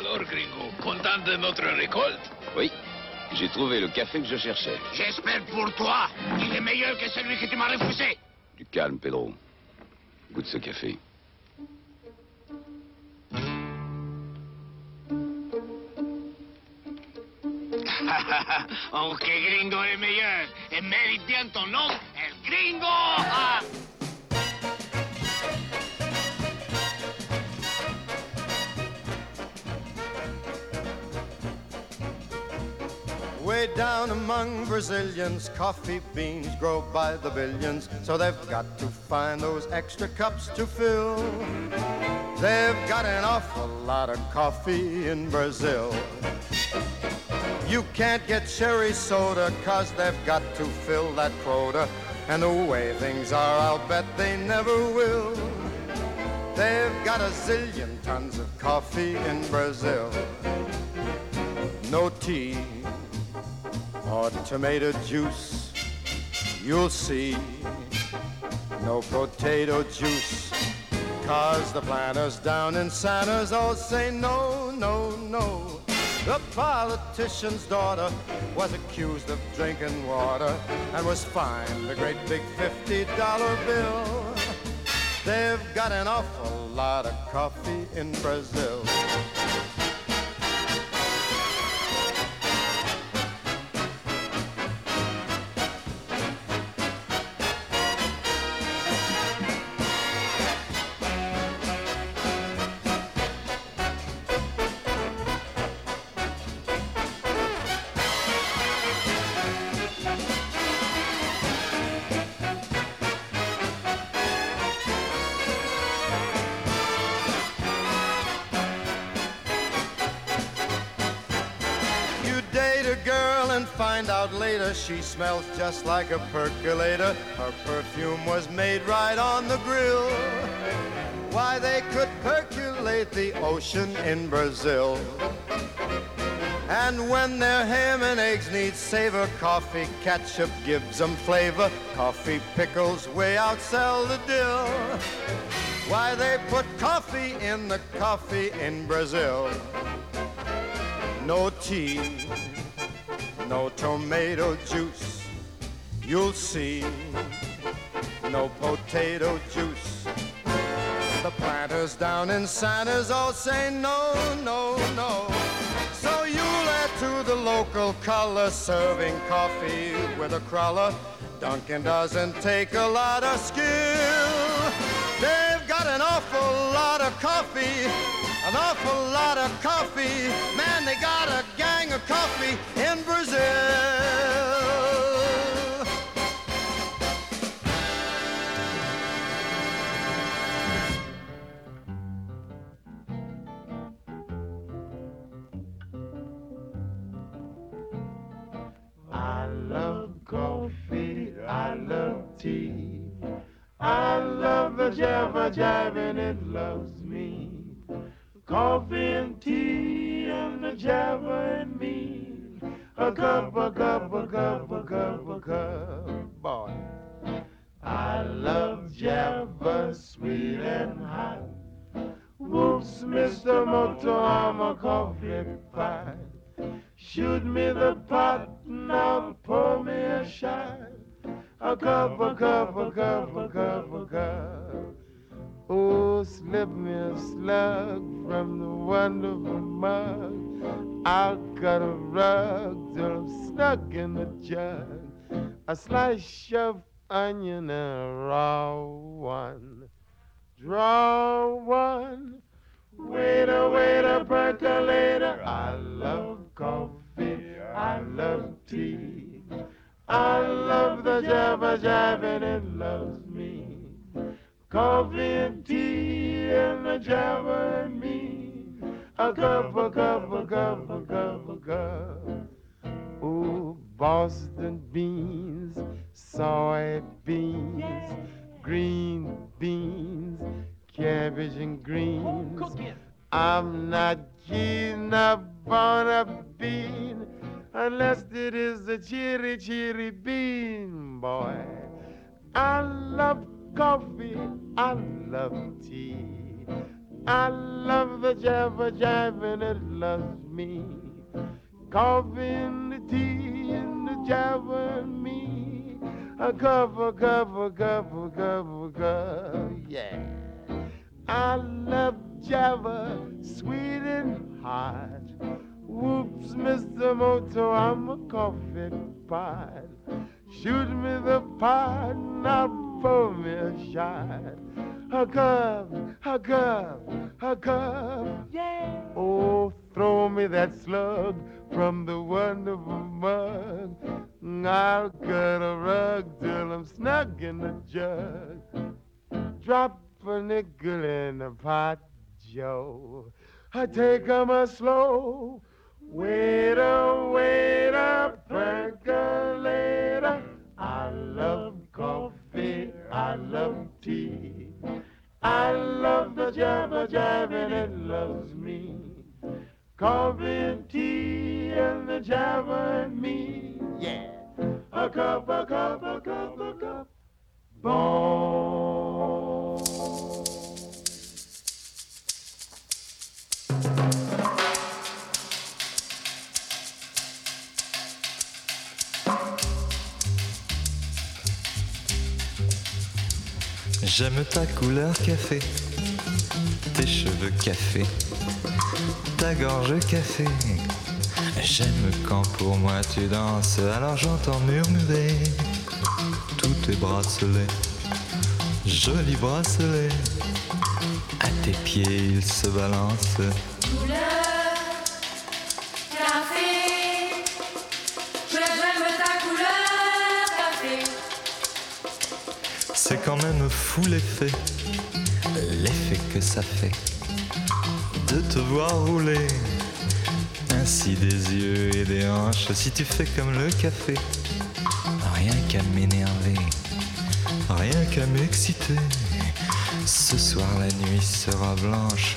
Alors, gringo, content de notre récolte? Oui, j'ai trouvé le café que je cherchais. J'espère pour toi qu'il est meilleur que celui que tu m'as refusé. Du calme, Pedro. Goûte ce café. oh, que gringo est meilleur. Et mérite bien ton nom, el gringo. Down among Brazilians, coffee beans grow by the billions, so they've got to find those extra cups to fill. They've got an awful lot of coffee in Brazil. You can't get cherry soda, cause they've got to fill that quota. And the way things are, I'll bet they never will. They've got a zillion tons of coffee in Brazil. No tea or tomato juice, you'll see. No potato juice, cause the planters down in Santos all say no, no, no. The politician's daughter was accused of drinking water and was fined a great big $50 bill. They've got an awful lot of coffee in Brazil. Find out later she smells just like a percolator. Her perfume was made right on the grill. Why, they could percolate the ocean in Brazil. And when their ham and eggs need savor, coffee ketchup gives them flavor. Coffee pickles way outsell the dill. Why, they put coffee in the coffee in Brazil. No tea, no tomato juice. You'll see, no potato juice. The planters down in Santos all say no, no, no. So you let to the local color serving coffee with a cruller. Duncan doesn't take a lot of skill. They've got an awful lot of coffee, an awful lot of coffee. Man, they got a gang of coffee in Brazil. I love coffee, I love tea. I love the java jive and it loves me. Coffee and tea and the java and me. A cup, a cup, a cup, a cup, a cup, A slice of onion and raw one. Draw one. Waiter, waiter, percolator. I love coffee. I love tea. I love the java jive and it loves me. Coffee and tea and the java and me. A cup, a cup, a cup, a cup, a cup. Oh, Boston beans, soybeans, green beans, cabbage and greens. I'm not keen upon a bean unless it is a cheery, cheery bean, boy. I love coffee, I love tea. I love the java jive it loves me. And the tea and the java and me. A cover, cover, cover, cover, cover, yeah. I love Java, sweet and hot. Whoops, Mr. Moto, I'm a coffee pot. Shoot me the pot, not pour me a shot. A cup, a cup, a cup, yeah. Oh, throw me that slug from the wonderful mug. I'll cut a rug till I'm snug in the jug. Drop a nickel in the pot, Joe. I take 'em a slow. Waiter, waiter, percolator. I love coffee, I love tea. I love the java jab and it loves me. Coffee and tea and the jabber and me. Yeah. A cup, a cup, a cup, a cup. Bon. J'aime ta couleur café, tes cheveux café, ta gorge café. J'aime quand pour moi tu danses, alors j'entends murmurer tous tes bracelets, jolis bracelets. À tes pieds ils se balancent. C'est quand même fou l'effet, l'effet que ça fait de te voir rouler ainsi des yeux et des hanches. Si tu fais comme le café, rien qu'à m'énerver, rien qu'à m'exciter. Ce soir la nuit sera blanche.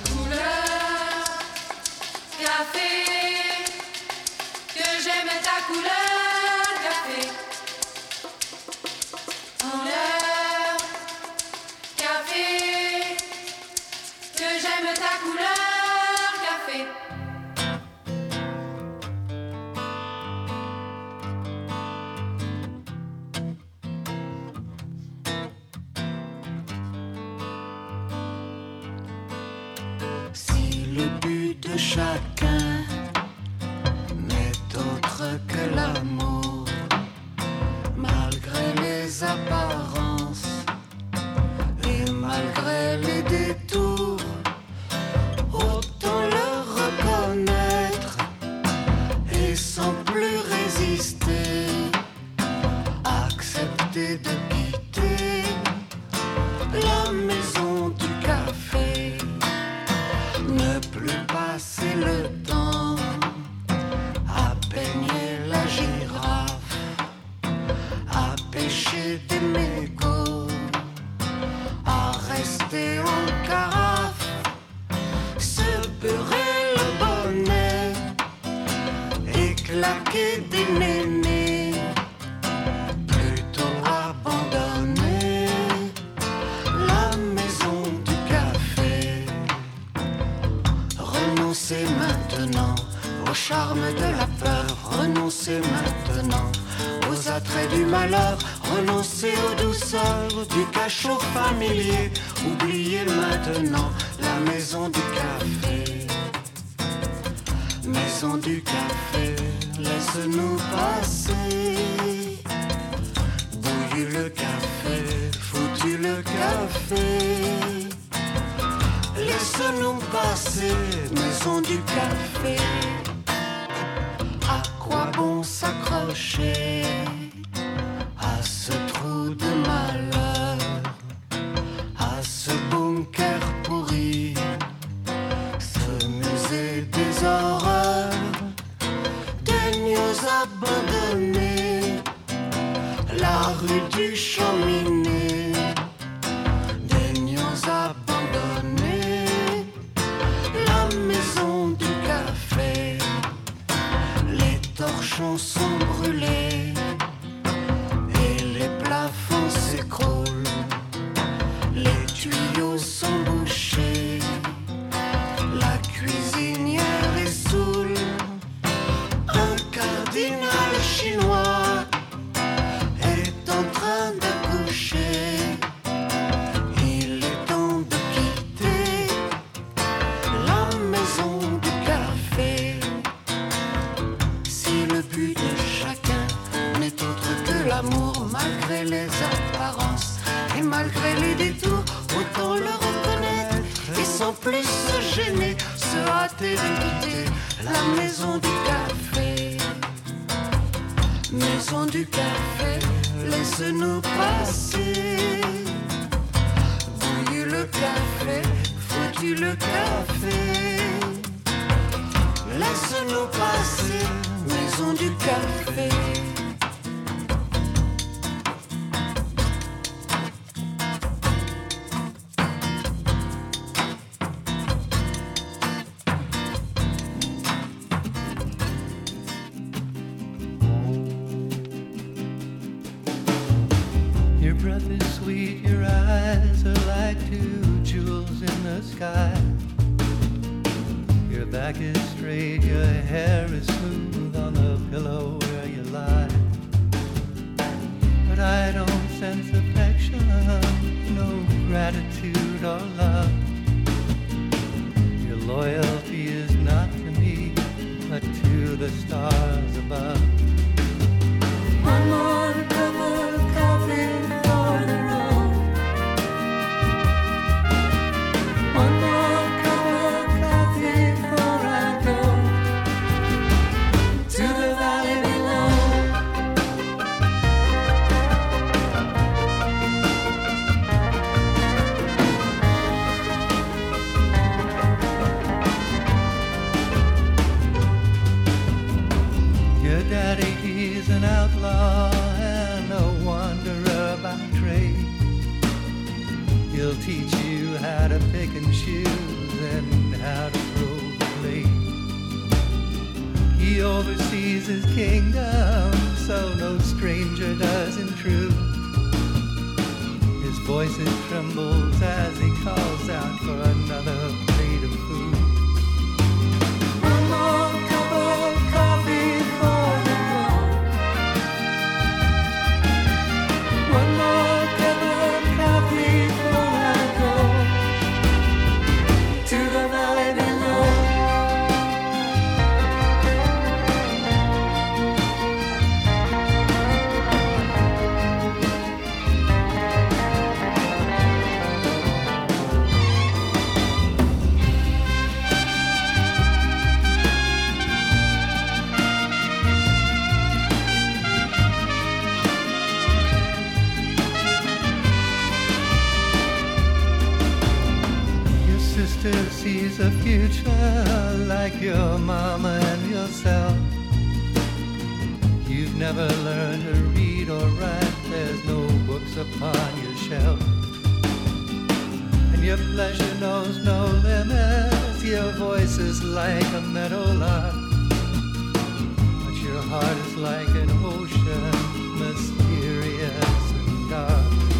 À pêcher des mégots, à rester en carafe, se beurrer le bonnet et claquer des nénés, plutôt abandonner la maison du café. Renoncez maintenant au charme de la peur, renoncez maintenant aux attraits du malheur, renoncer aux douceurs du cachot familier, oubliez maintenant la maison du café. Maison du café, laisse-nous passer. Bouillu le café, foutu le café. Laisse-nous passer, maison du café. À quoi bon s'accrocher? Daddy, he's an outlaw and a wanderer by trade. He'll teach you how to pick and choose and how to throw the blade. He oversees his kingdom, so no stranger does intrude. His voice it trembles as he calls out for another a future like your mama and yourself. You've never learned to read or write, there's no books upon your shelf. And your pleasure knows no limits, your voice is like a meadow lark. But your heart is like an ocean, mysterious and dark.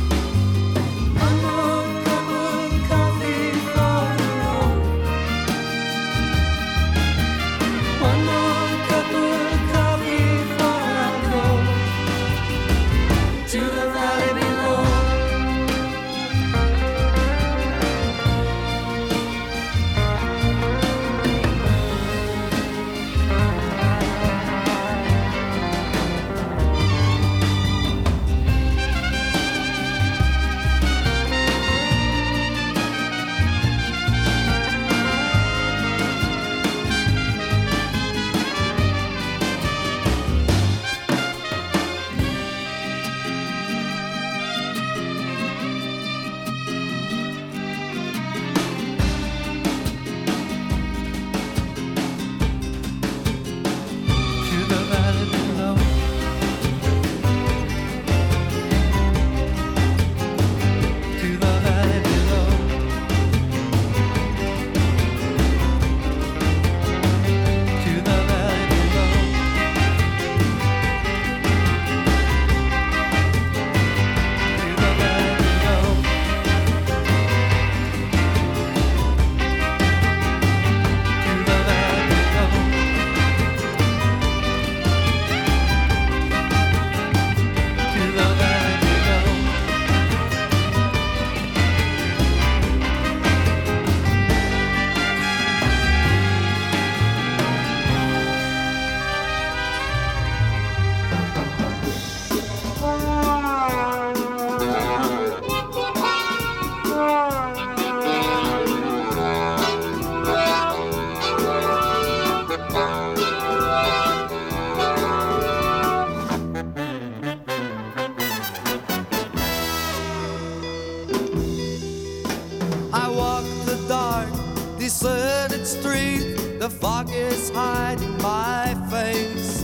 Deserted street, the fog is hiding my face.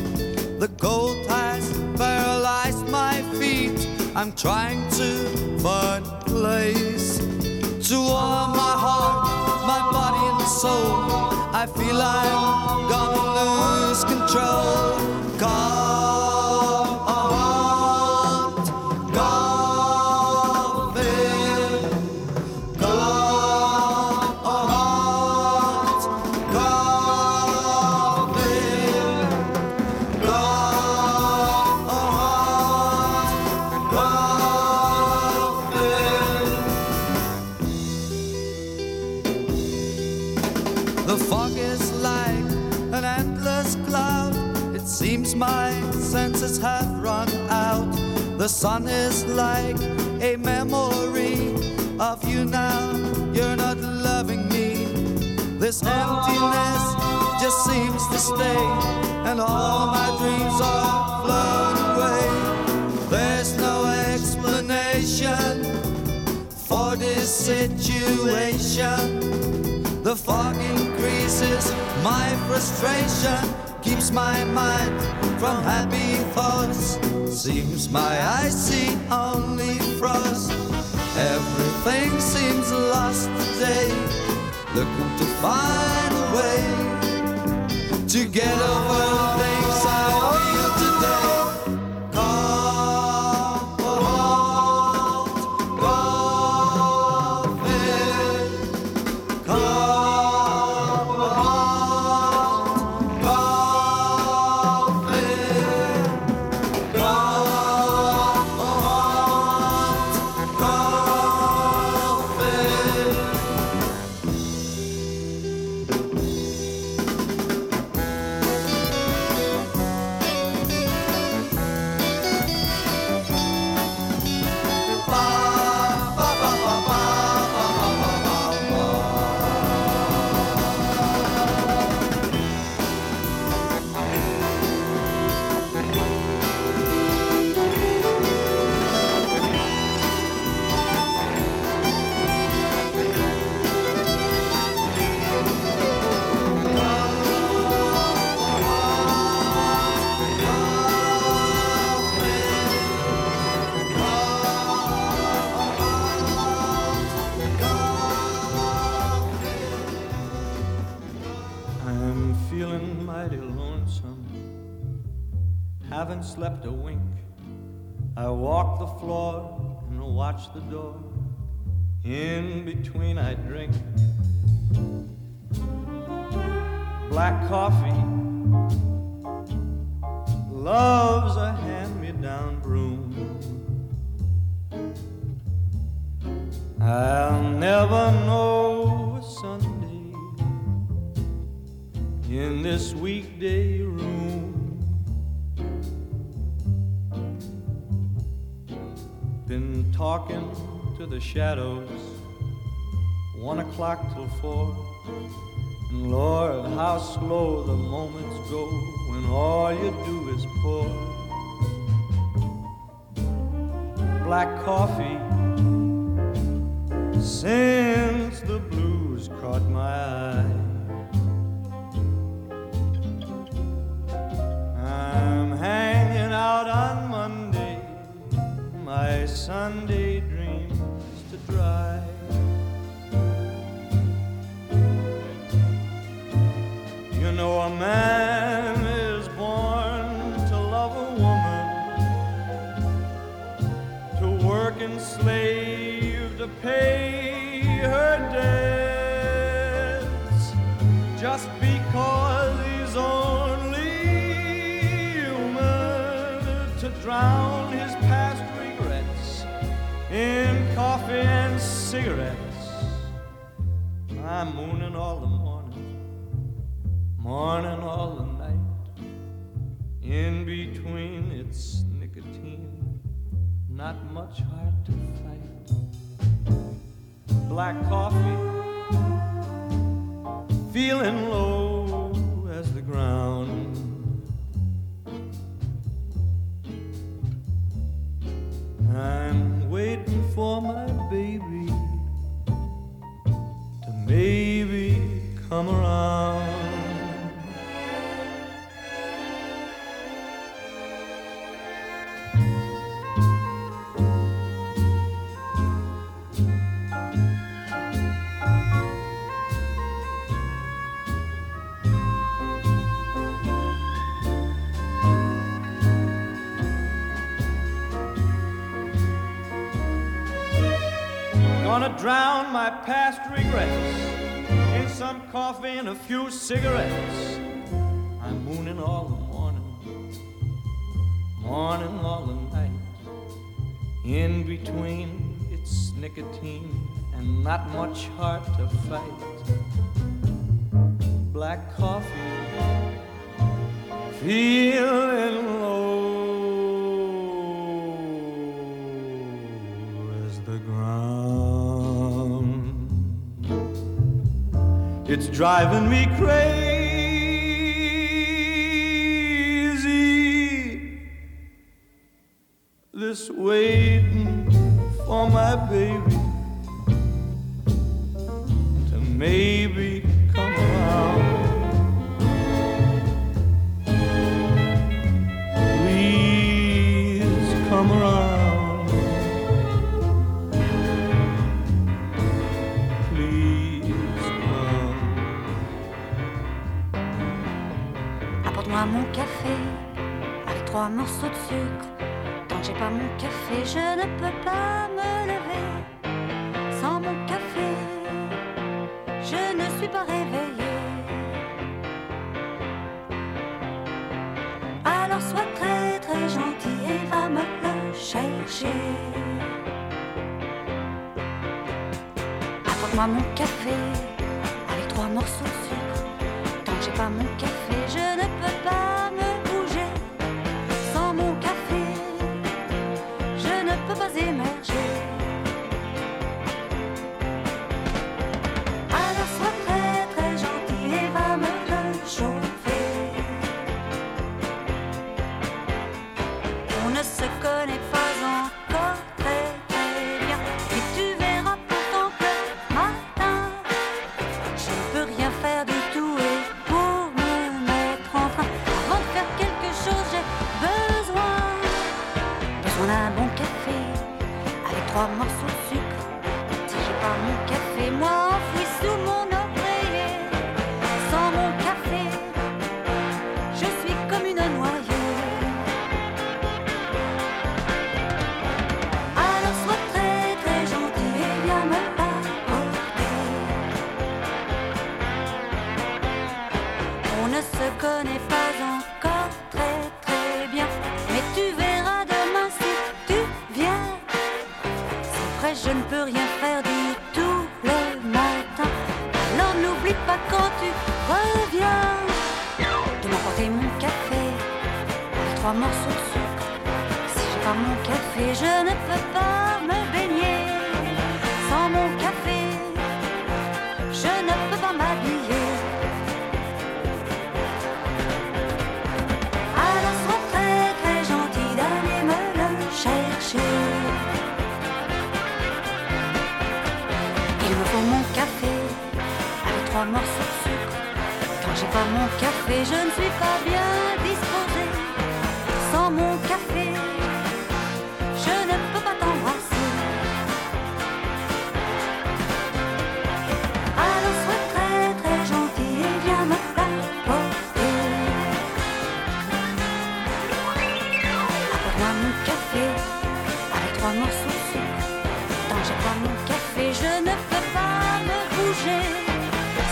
The cold has paralyzed my feet. I'm trying to find a place to warm my heart, my body and soul. I feel I'm gonna lose control. Can't, This emptiness just seems to stay, and all my dreams are blown away. There's no explanation for this situation. The fog increases my frustration, keeps my mind from happy thoughts. Seems my eyes see only frost. Everything seems lost today. Looking to find a way to get over the the door. O'clock till four. And Lord, how slow the moments go when all you do is pour black coffee since the blues caught my eye. I'm hanging out on Monday, my Sunday slave to pay her debts, just because he's only human, to drown his past regrets in coffee and cigarettes. I'm mooning all the morning, mourning all the night. In between, it's not much hard to fight. Black coffee, feeling low as the ground. I'm waiting for my baby to maybe come around. drown my past regrets in some coffee and a few cigarettes. I'm mooning all the morning, mourning all the night. In between, it's nicotine and not much heart to fight. Black coffee, feeling It's driving me crazy.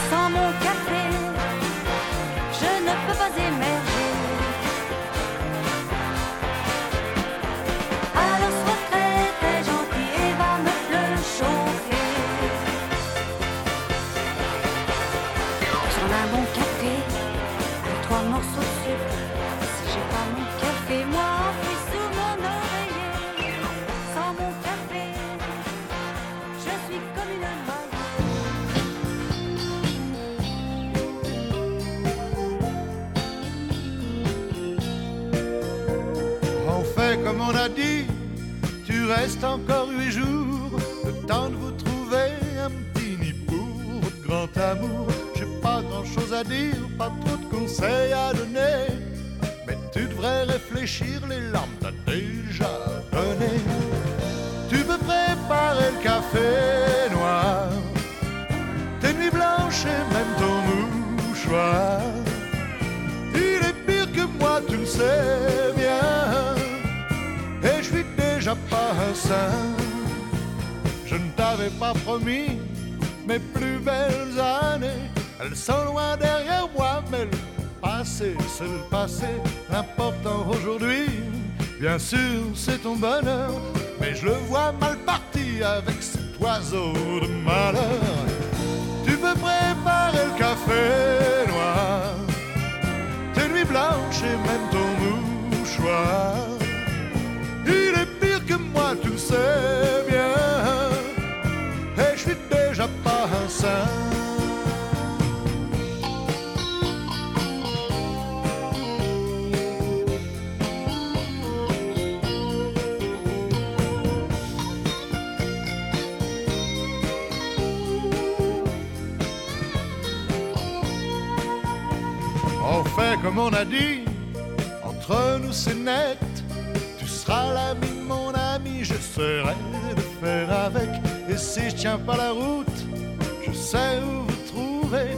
sans mon café. reste encore huit jours, le temps de vous trouver un petit nid pour votre grand amour. J'ai pas grand chose à dire, pas trop de conseils à donner. Mais tu devrais réfléchir, les larmes t'as déjà donné. Tu peux préparer le café noir, tes nuits blanches et même ton mouchoir. Il est pire que moi, tu le sais bien. Déjà. Je ne t'avais pas promis mes plus belles années. Elles sont loin derrière moi, mais le passé, c'est le passé. L'important aujourd'hui, bien sûr, c'est ton bonheur. Mais je le vois mal parti avec cet oiseau de malheur. Tu peux préparer le café noir, tes nuits blanches et même ton mouchoir. Il est moi, tu le sais bien. Et je suis déjà pas un saint. Fait comme on a dit, entre nous c'est net. J'essaierai de faire avec. Et si je tiens pas la route, je sais où vous trouver.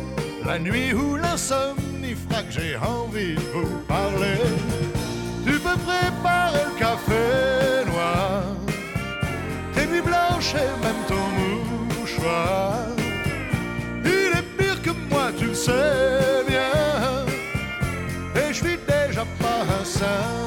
La nuit où l'insomnie fera que j'ai envie de vous parler. Tu peux préparer le café noir, tes nuits blanches et même ton mouchoir. Il est pire que moi, tu le sais bien. Et je suis déjà pas un saint.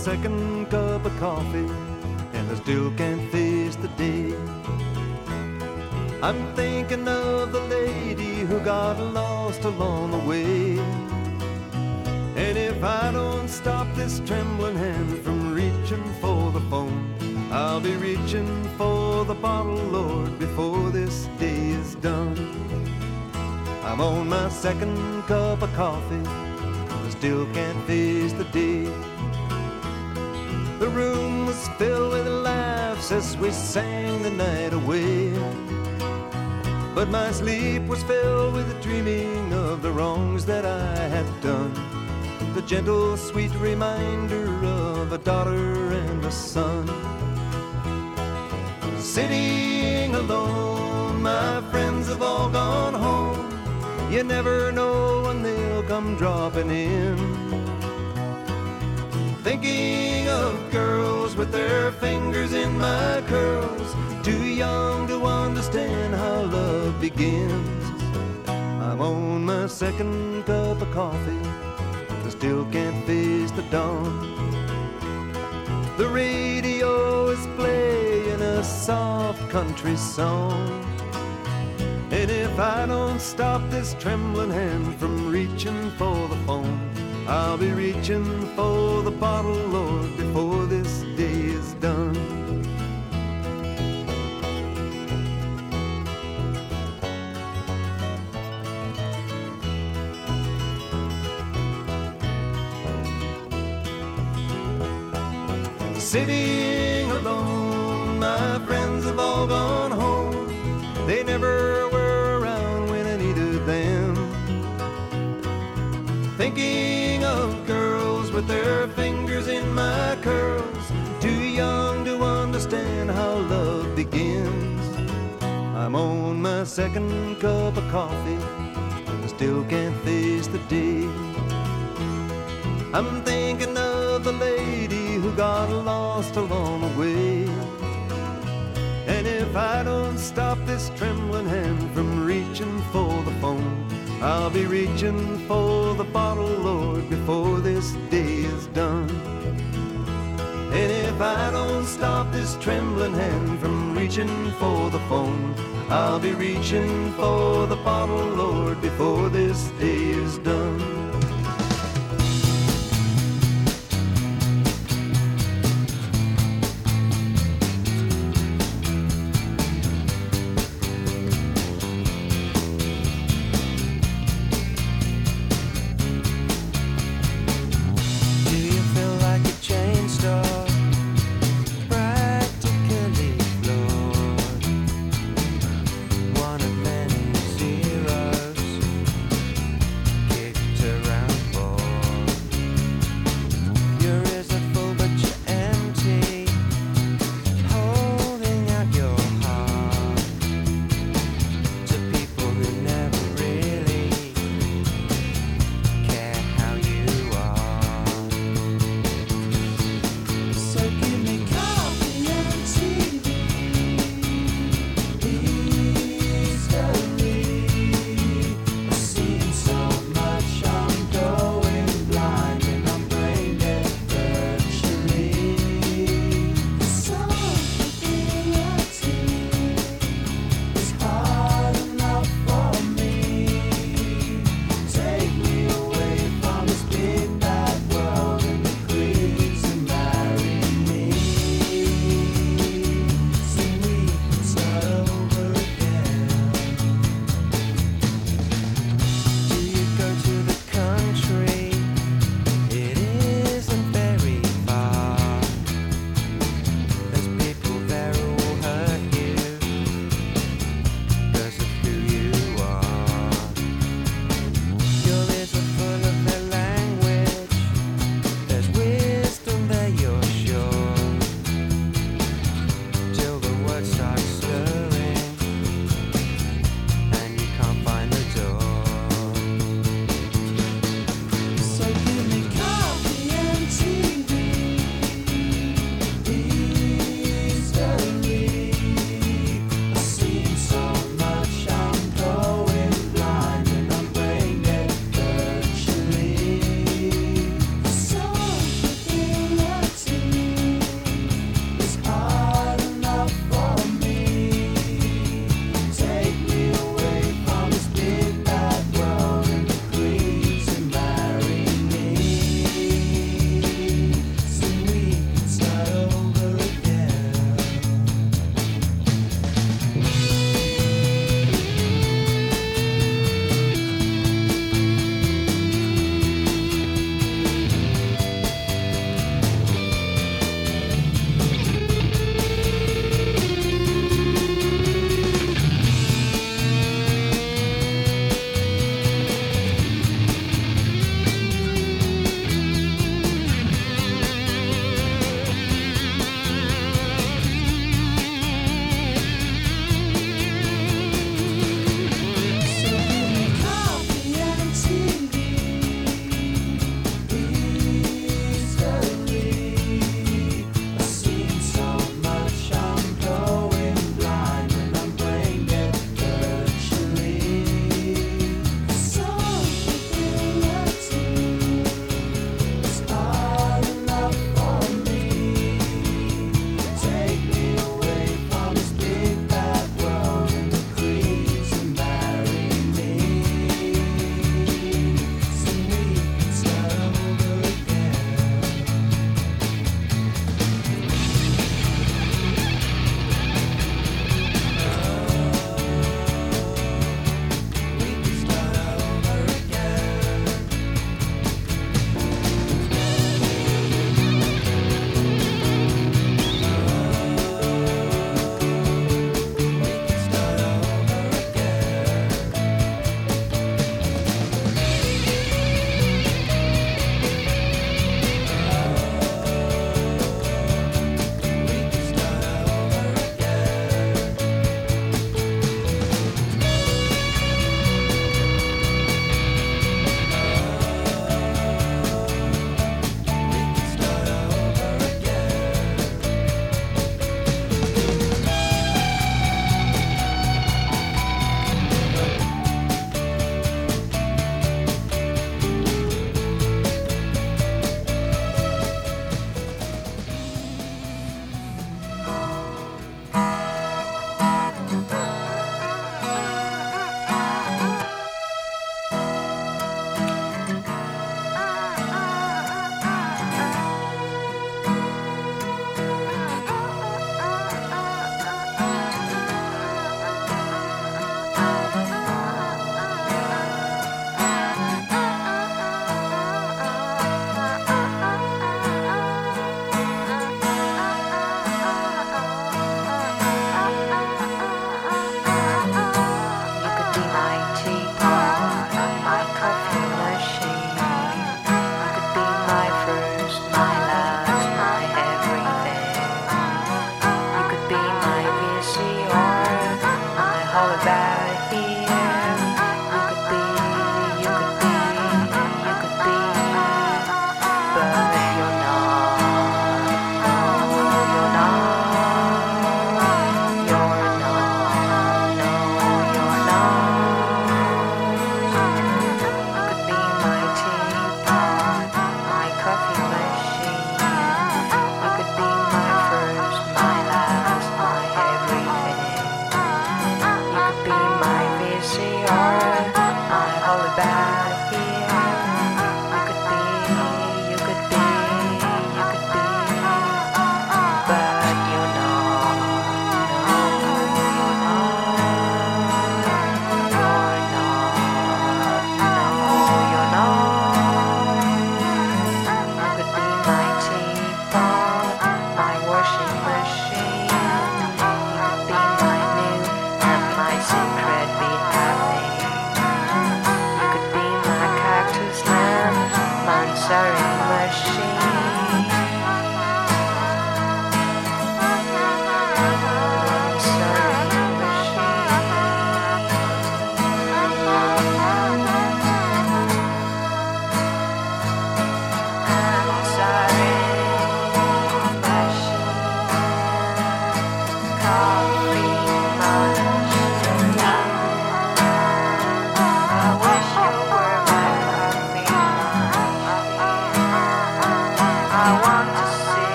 Second cup of coffee, and I still can't face the day. I'm thinking of the lady who got lost along the way. And if I don't stop this trembling hand from reaching for the phone, I'll be reaching for the bottle, Lord, before this day is done. I'm on my second cup of coffee, I still can't face the day. The room was filled with laughs as we sang the night away. But my sleep was filled with the dreaming of the wrongs that I had done. The gentle, sweet reminder of a daughter and a son. Sitting alone, my friends have all gone home. You never know when they'll come dropping in. Thinking of girls with their fingers in my curls, too young to understand how love begins. I'm on my second cup of coffee, I still can't face the dawn. The radio is playing a soft country song. And if I don't stop this trembling hand from reaching for the phone, I'll be reaching for the bottle, Lord, before this day is done. Sitting alone, my friends have all gone home. They never were around when I needed them. Thinking of girls with their fingers in my curls, too young to understand how love begins. I'm on my second cup of coffee, I still can't face the day. I'm thinking of the lady who got lost along the way. And if I don't stop this trembling hand from reaching for the phone, I'll be reaching for the bottle, Lord, before this day is done. And if I don't stop this trembling hand from reaching for the phone, I'll be reaching for the bottle, Lord, before this day is done.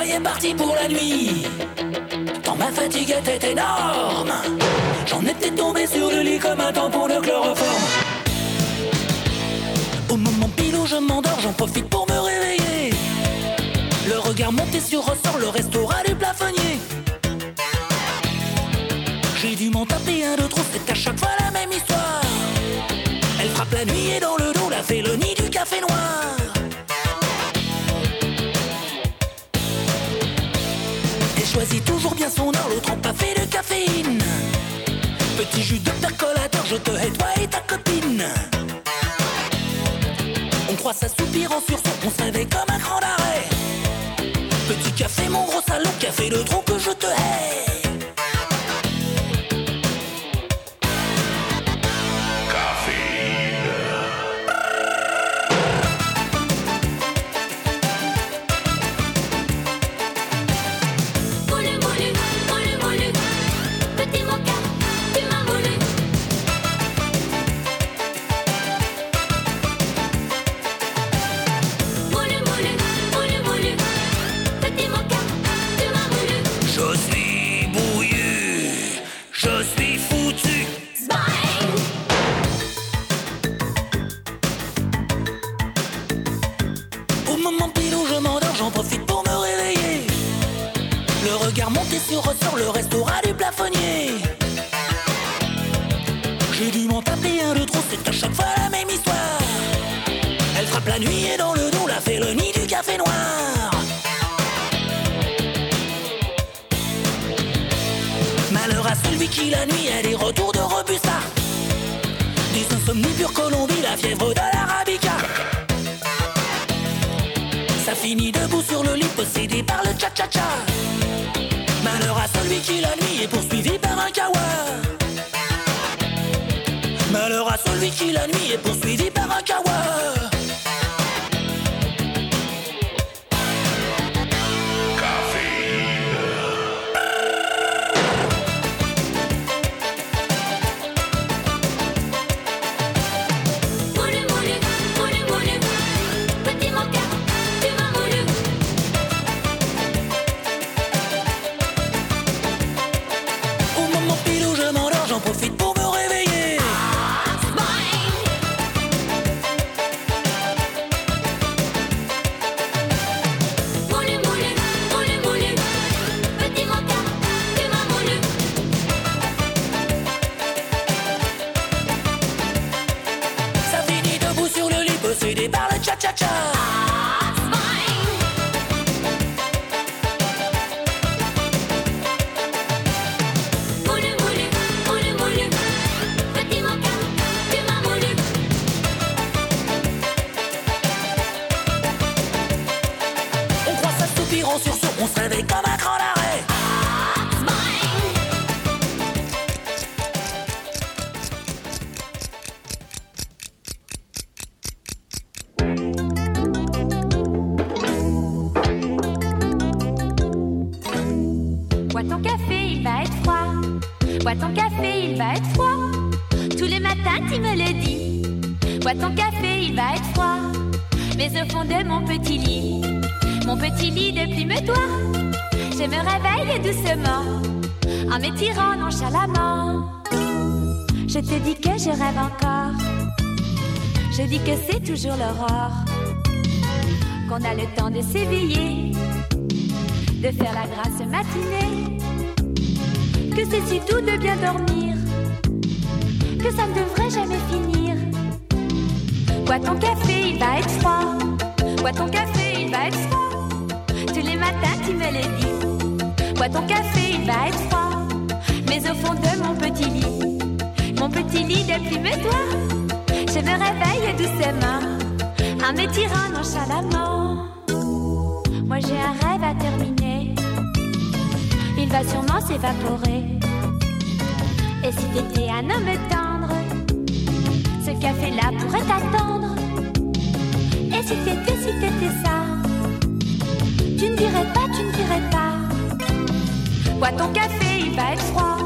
Voyais parti pour la nuit, tant ma fatigue était énorme. J'en étais tombé sur le lit comme un tampon de chloroforme. Au moment pile où je m'endors, j'en profite pour me réveiller. Le regard monté sur ressort, le restaurant du plafonnier. J'ai dû m'en taper un de trop, c'est à chaque fois la même histoire. Elle frappe la nuit et dans le dos la félonie du café noir. Son heure, l'autre en fait de caféine. Petit jus de percolateur, je te hais toi et ta copine. On croit ça soupir en sursaut, on se comme un grand arrêt. Petit café, mon gros salon, café le trop retours de Robusta. Des insomnies pure Colombie, la fièvre de l'Arabica. Ça finit debout sur le lit, possédé par le cha-cha-cha. Malheur à celui qui la nuit est poursuivi par un kawa. Malheur à celui qui la nuit est poursuivi par un kawa. Fond de mon petit lit, mon petit lit de plume-toi, je me réveille doucement en m'étirant nonchalamment. Je te dis que je rêve encore. Je dis que c'est toujours l'aurore. Qu'on a le temps de s'éveiller de faire la grâce matinée. Que c'est si doux de bien dormir, que ça ne devrait jamais finir. Bois ton café, il va être froid. Bois ton café, il va être froid. Tous les matins, tu me le dis. Bois ton café, il va être froid. Mais au fond de mon petit lit, mon petit lit de plume-toi, je me réveille doucement en m'étirant nonchalamment. Moi j'ai un rêve à terminer. Il va sûrement s'évaporer. Et si t'étais un homme ce café-là pourrait t'attendre. Et si t'étais, si t'étais ça, tu ne dirais pas, tu ne dirais pas Bois ton café, il va être froid.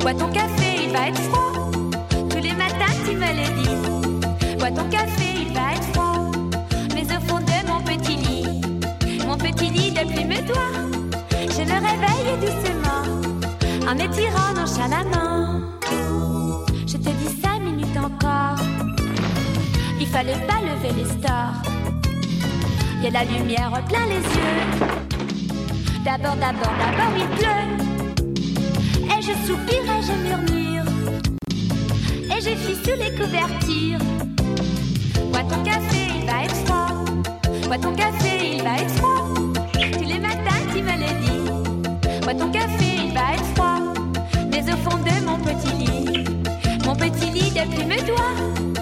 Bois ton café, il va être froid. Tous les matins, tu me le dis. Bois ton café, il va être froid. Mais au fond de mon petit lit, mon petit lit de plume doigts, je me réveille doucement en m'étirant nonchalamment. Fallait pas lever les stores. Y a la lumière plein les yeux. D'abord, d'abord, d'abord, il pleut. Et je soupire et je murmure. Et fuis sous les couvertures. Bois ton café, il va être froid. Bois ton café, il va être froid. Tous les matins, tu me le dis. Bois ton café, il va être froid. Mais au fond de mon petit lit, mon petit lit de plume doigt,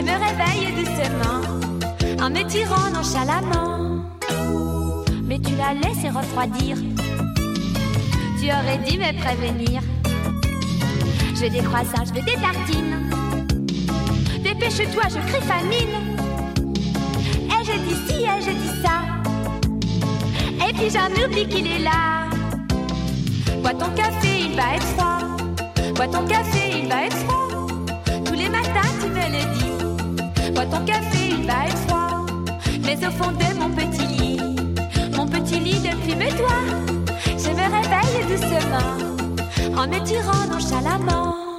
je me réveille doucement en me tirant nonchalamment. Mais tu la laisses refroidir. Tu aurais dû me prévenir. Je veux des croissants, je veux des tartines. Dépêche-toi, je crie famine. Et je dis ci et je dis ça. Et puis j'en oublie qu'il est là. Bois ton café, il va être froid. Bois ton café, il va être froid. Tous les matins, tu me le dis. Ton café, il va être froid. Mais au fond de mon petit lit, mon petit lit de plume toi, je me réveille doucement en me tirant nonchalamment.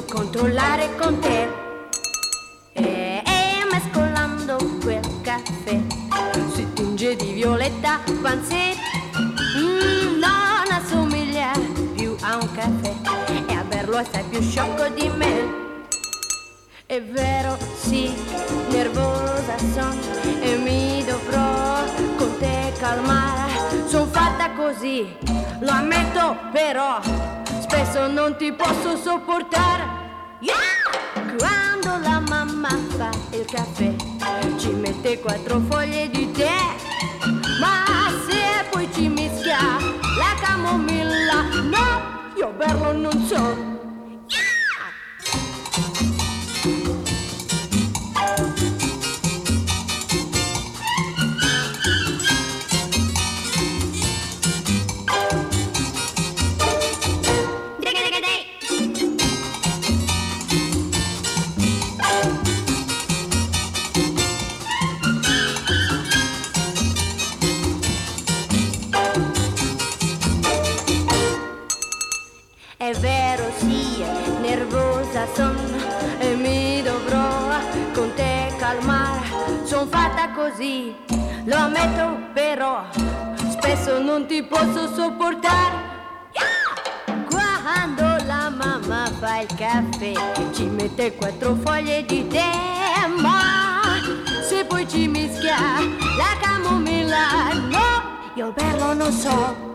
controllare con te. È vero, sì, nervosa son e mi dovrò con te calmare. Son fatta così, lo ammetto però, spesso non ti posso sopportare. Quando la mamma fa il caffè ci mette quattro foglie di tè, ma se poi ci mischia la camomilla, no, io bello non so.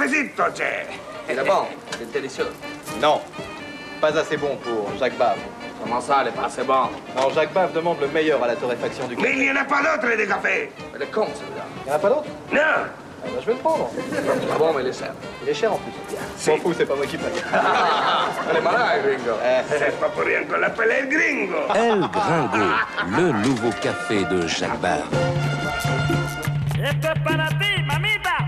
fais vite, Et la banque, c'est délicieux. Non, pas assez bon pour Jacques Bave. Comment ça, elle est pas assez bonne Non, Jacques Bave demande le meilleur à la torréfaction du café. Mais il n'y en a pas d'autre, des cafés Elle est con, celui-là. Il n'y en a pas d'autre? Non ah ben, Je vais le prendre. Ah bon, mais il est cher. Il est cher, en plus. S'en fout, c'est pas moi qui paye. Elle est malade, gringo. Eh. C'est pas pour rien qu'on l'appelle El Gringo. El Gringo, le nouveau café de Jacques Bave. Mamita.